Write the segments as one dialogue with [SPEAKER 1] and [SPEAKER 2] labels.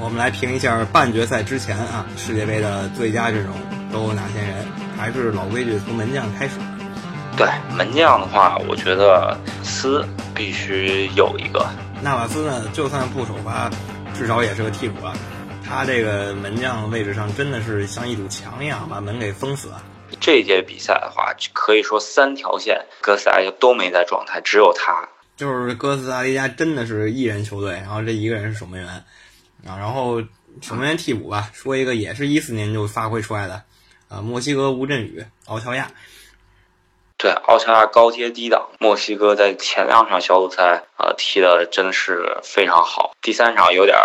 [SPEAKER 1] 我们来评一下半决赛之前啊世界杯的最佳阵容都有哪些人？还是老规矩，从门将开始。
[SPEAKER 2] 对门将的话，我觉得斯必须有一个。
[SPEAKER 1] 纳瓦斯呢，就算不首发，至少也是个替补啊。他这个门将位置上真的是像一堵墙一样，把门给封死了。
[SPEAKER 2] 这届比赛的话，可以说三条线哥斯达黎加都没在状态，只有他。
[SPEAKER 1] 就是哥斯达黎加真的是一人球队，然后这一个人是守门员啊，然后守门员替补吧，说一个也是一四年就发挥出来的啊，墨西哥吴镇宇、奥乔亚。
[SPEAKER 2] 对，奥乔亚高阶低档，墨西哥在前两场小组赛啊踢的真的是非常好，第三场有点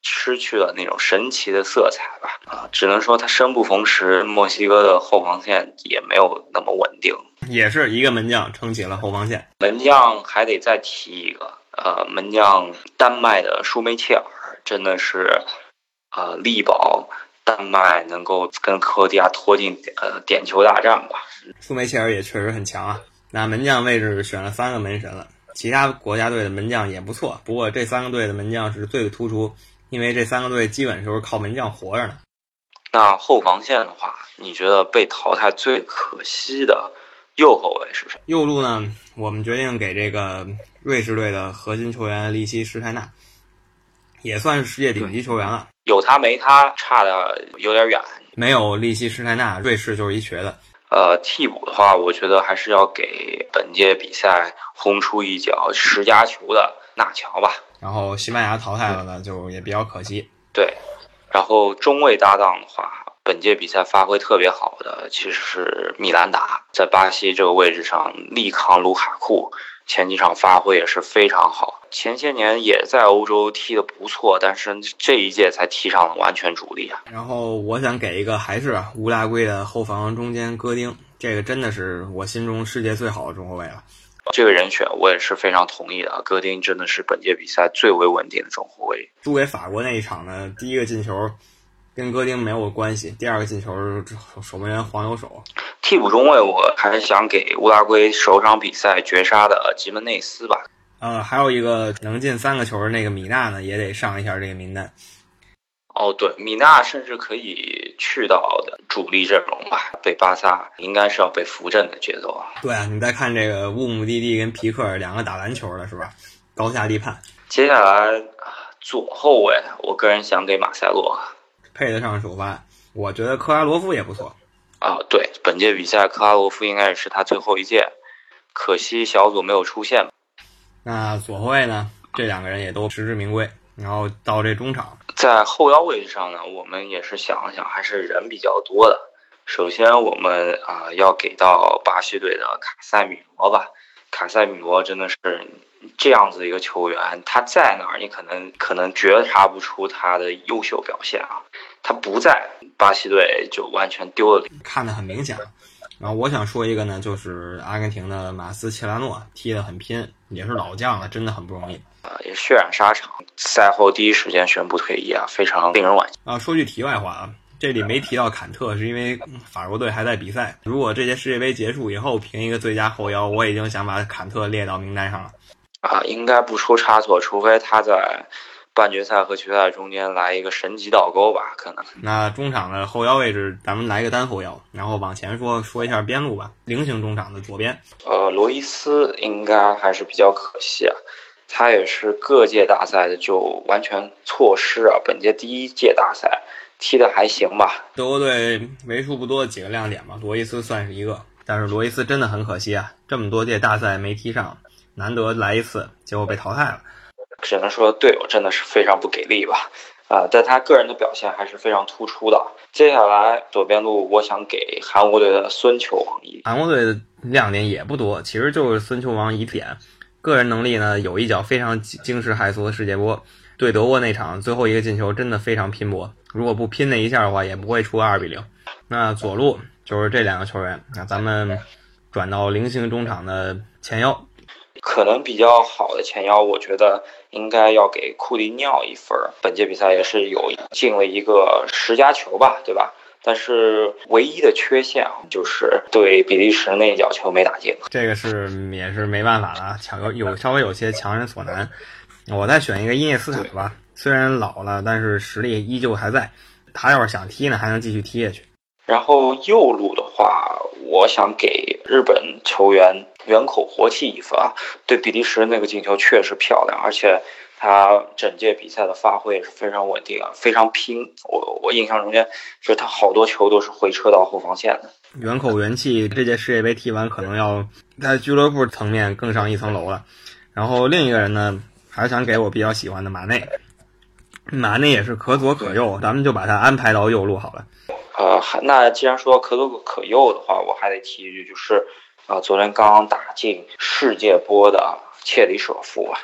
[SPEAKER 2] 失去了那种神奇的色彩吧啊，只能说他生不逢时，墨西哥的后防线也没有那么稳定。
[SPEAKER 1] 也是一个门将撑起了后防线，
[SPEAKER 2] 门将还得再提一个，呃，门将丹麦的舒梅切尔真的是，呃，力保丹麦能够跟克罗地亚拖进呃点球大战吧。
[SPEAKER 1] 苏梅切尔也确实很强啊，那门将位置选了三个门神了，其他国家队的门将也不错，不过这三个队的门将是最突出，因为这三个队基本就是靠门将活着呢。
[SPEAKER 2] 那后防线的话，你觉得被淘汰最可惜的？右后卫是谁？
[SPEAKER 1] 右路呢？我们决定给这个瑞士队的核心球员利希施泰纳，也算是世界顶级球员了。
[SPEAKER 2] 有他没他差的有点远。
[SPEAKER 1] 没有利希施泰纳，瑞士就是一瘸子。
[SPEAKER 2] 呃，替补的话，我觉得还是要给本届比赛轰出一脚十佳球的纳乔吧。
[SPEAKER 1] 然后西班牙淘汰了呢，就也比较可惜。
[SPEAKER 2] 对，然后中卫搭档的话。本届比赛发挥特别好的其实是米兰达，在巴西这个位置上力扛卢卡库，前几场发挥也是非常好。前些年也在欧洲踢得不错，但是这一届才踢上了完全主力啊。
[SPEAKER 1] 然后我想给一个还是乌拉圭的后防中间戈丁，这个真的是我心中世界最好的中后卫了。
[SPEAKER 2] 这个人选我也是非常同意的，戈丁真的是本届比赛最为稳定的中后卫。
[SPEAKER 1] 输给法国那一场呢，第一个进球。跟戈丁没有关系。第二个进球守门员黄油手。
[SPEAKER 2] 替补中卫，我还是想给乌拉圭首场比赛绝杀的吉门内斯吧。
[SPEAKER 1] 呃，还有一个能进三个球的那个米娜呢，也得上一下这个名单。
[SPEAKER 2] 哦，对，米娜甚至可以去到的主力阵容吧。被巴萨应该是要被扶正的节奏啊。
[SPEAKER 1] 对啊，你再看这个乌姆蒂蒂跟皮克两个打篮球的是吧？高下立判。
[SPEAKER 2] 接下来左后卫，我个人想给马塞洛。
[SPEAKER 1] 配得上首发，我觉得科拉罗夫也不错
[SPEAKER 2] 啊。对，本届比赛科拉罗夫应该是他最后一届，可惜小组没有出现。
[SPEAKER 1] 那左后卫呢？这两个人也都实至名归。然后到这中场，
[SPEAKER 2] 在后腰位置上呢，我们也是想了想，还是人比较多的。首先，我们啊要给到巴西队的卡塞米罗吧。卡塞米罗真的是这样子一个球员，他在哪儿，你可能可能觉察不出他的优秀表现啊。他不在巴西队，就完全丢了
[SPEAKER 1] 看得很明显。然后我想说一个呢，就是阿根廷的马斯切拉诺踢得很拼，也是老将了，真的很不容易
[SPEAKER 2] 啊，也血染沙场。赛后第一时间宣布退役啊，非常令人惋惜
[SPEAKER 1] 啊。说句题外话啊，这里没提到坎特，是因为法国队还在比赛。如果这届世界杯结束以后评一个最佳后腰，我已经想把坎特列到名单上了
[SPEAKER 2] 啊，应该不出差错，除非他在。半决赛和决赛中间来一个神级倒钩吧，可能。
[SPEAKER 1] 那中场的后腰位置，咱们来个单后腰，然后往前说说一下边路吧。菱形中场的左边，
[SPEAKER 2] 呃，罗伊斯应该还是比较可惜啊，他也是各届大赛的就完全错失啊。本届第一届大赛踢的还行吧？
[SPEAKER 1] 德国队为数不多的几个亮点吧，罗伊斯算是一个。但是罗伊斯真的很可惜啊，这么多届大赛没踢上，难得来一次，结果被淘汰了。
[SPEAKER 2] 只能说队友真的是非常不给力吧，啊，但他个人的表现还是非常突出的。接下来左边路，我想给韩国队的孙球王一。
[SPEAKER 1] 韩国队的亮点也不多，其实就是孙球王一点，个人能力呢有一脚非常惊世骇俗的世界波，对德国那场最后一个进球真的非常拼搏，如果不拼那一下的话，也不会出二比零。那左路就是这两个球员，那咱们转到菱形中场的前腰。
[SPEAKER 2] 可能比较好的前腰，我觉得应该要给库蒂尼奥一分。本届比赛也是有进了一个十佳球吧，对吧？但是唯一的缺陷啊，就是对比利时那一脚球没打进。
[SPEAKER 1] 这个是也是没办法了，强有稍微有些强人所难。我再选一个伊涅斯塔吧，虽然老了，但是实力依旧还在。他要是想踢呢，还能继续踢下去。
[SPEAKER 2] 然后右路的话，我想给日本球员远口活气一分啊！对比利时那个进球确实漂亮，而且他整届比赛的发挥也是非常稳定啊，非常拼。我我印象中间，就是他好多球都是回撤到后防线的。
[SPEAKER 1] 远口元气这届世界杯踢完，可能要在俱乐部层面更上一层楼了。然后另一个人呢，还是想给我比较喜欢的马内。马内也是可左可右，咱们就把他安排到右路好了。
[SPEAKER 2] 呃，那既然说可左可右的话，我还得提一句，就是啊，昨天刚刚打进世界波的切里舍夫啊，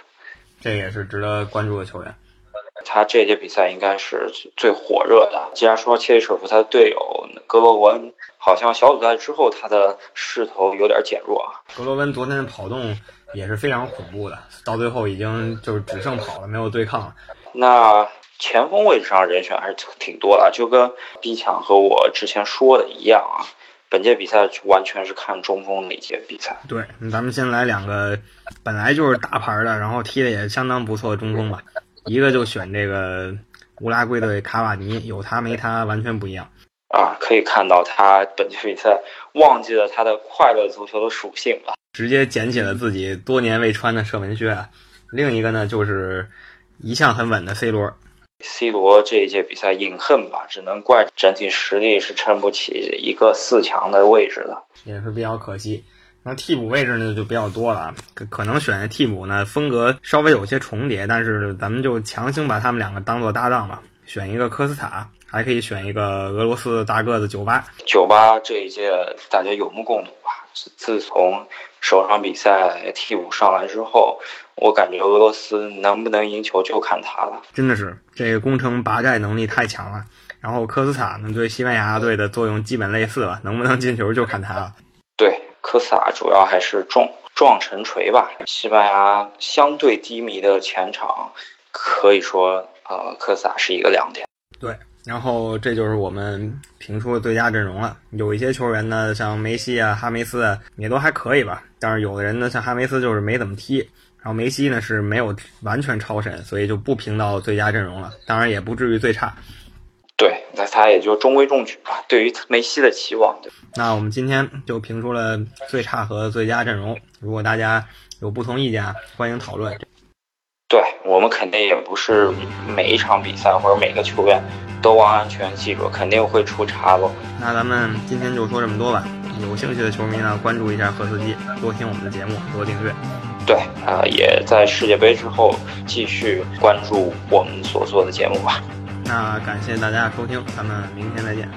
[SPEAKER 1] 这也是值得关注的球员。
[SPEAKER 2] 他这届比赛应该是最火热的。既然说切里舍夫他的队友格罗文好像小组赛之后他的势头有点减弱啊。
[SPEAKER 1] 格罗文昨天的跑动也是非常恐怖的，到最后已经就是只剩跑了，没有对抗了。
[SPEAKER 2] 那前锋位置上人选还是挺多的，就跟 B 强和我之前说的一样啊。本届比赛完全是看中锋那届比赛。
[SPEAKER 1] 对，咱们先来两个本来就是大牌的，然后踢的也相当不错的中锋吧。一个就选这个乌拉圭队卡瓦尼，有他没他完全不一样
[SPEAKER 2] 啊。可以看到他本届比赛忘记了他的快乐足球的属性了，
[SPEAKER 1] 直接捡起了自己多年未穿的射门靴。另一个呢，就是一向很稳的 C 罗。
[SPEAKER 2] C 罗这一届比赛饮恨吧，只能怪整体实力是撑不起一个四强的位置的，
[SPEAKER 1] 也是比较可惜。那替补位置呢就比较多了，可可能选的替补呢风格稍微有些重叠，但是咱们就强行把他们两个当做搭档吧，选一个科斯塔，还可以选一个俄罗斯大个子酒吧。
[SPEAKER 2] 酒吧这一届大家有目共睹吧？自自从首场比赛替补上来之后。我感觉俄罗斯能不能赢球就看他了，
[SPEAKER 1] 真的是这个攻城拔寨能力太强了。然后科斯塔呢，对西班牙队的作用基本类似了，能不能进球就看他了。
[SPEAKER 2] 对，科斯塔主要还是撞撞沉锤吧。西班牙相对低迷的前场，可以说呃，科斯塔是一个亮点。
[SPEAKER 1] 对，然后这就是我们评出的最佳阵容了。有一些球员呢，像梅西啊、哈梅斯啊，也都还可以吧。但是有的人呢，像哈梅斯就是没怎么踢。然后梅西呢是没有完全超神，所以就不评到最佳阵容了。当然也不至于最差。
[SPEAKER 2] 对，那他也就中规中矩吧。对于梅西的期望，
[SPEAKER 1] 那我们今天就评出了最差和最佳阵容。如果大家有不同意见，欢迎讨论。
[SPEAKER 2] 对我们肯定也不是每一场比赛或者每个球员都完完全记住，肯定会出差落。
[SPEAKER 1] 那咱们今天就说这么多吧。有兴趣的球迷呢，关注一下赫斯基，多听我们的节目，多订阅。
[SPEAKER 2] 对啊，也在世界杯之后继续关注我们所做的节目吧。
[SPEAKER 1] 那感谢大家收听，咱们明天再见。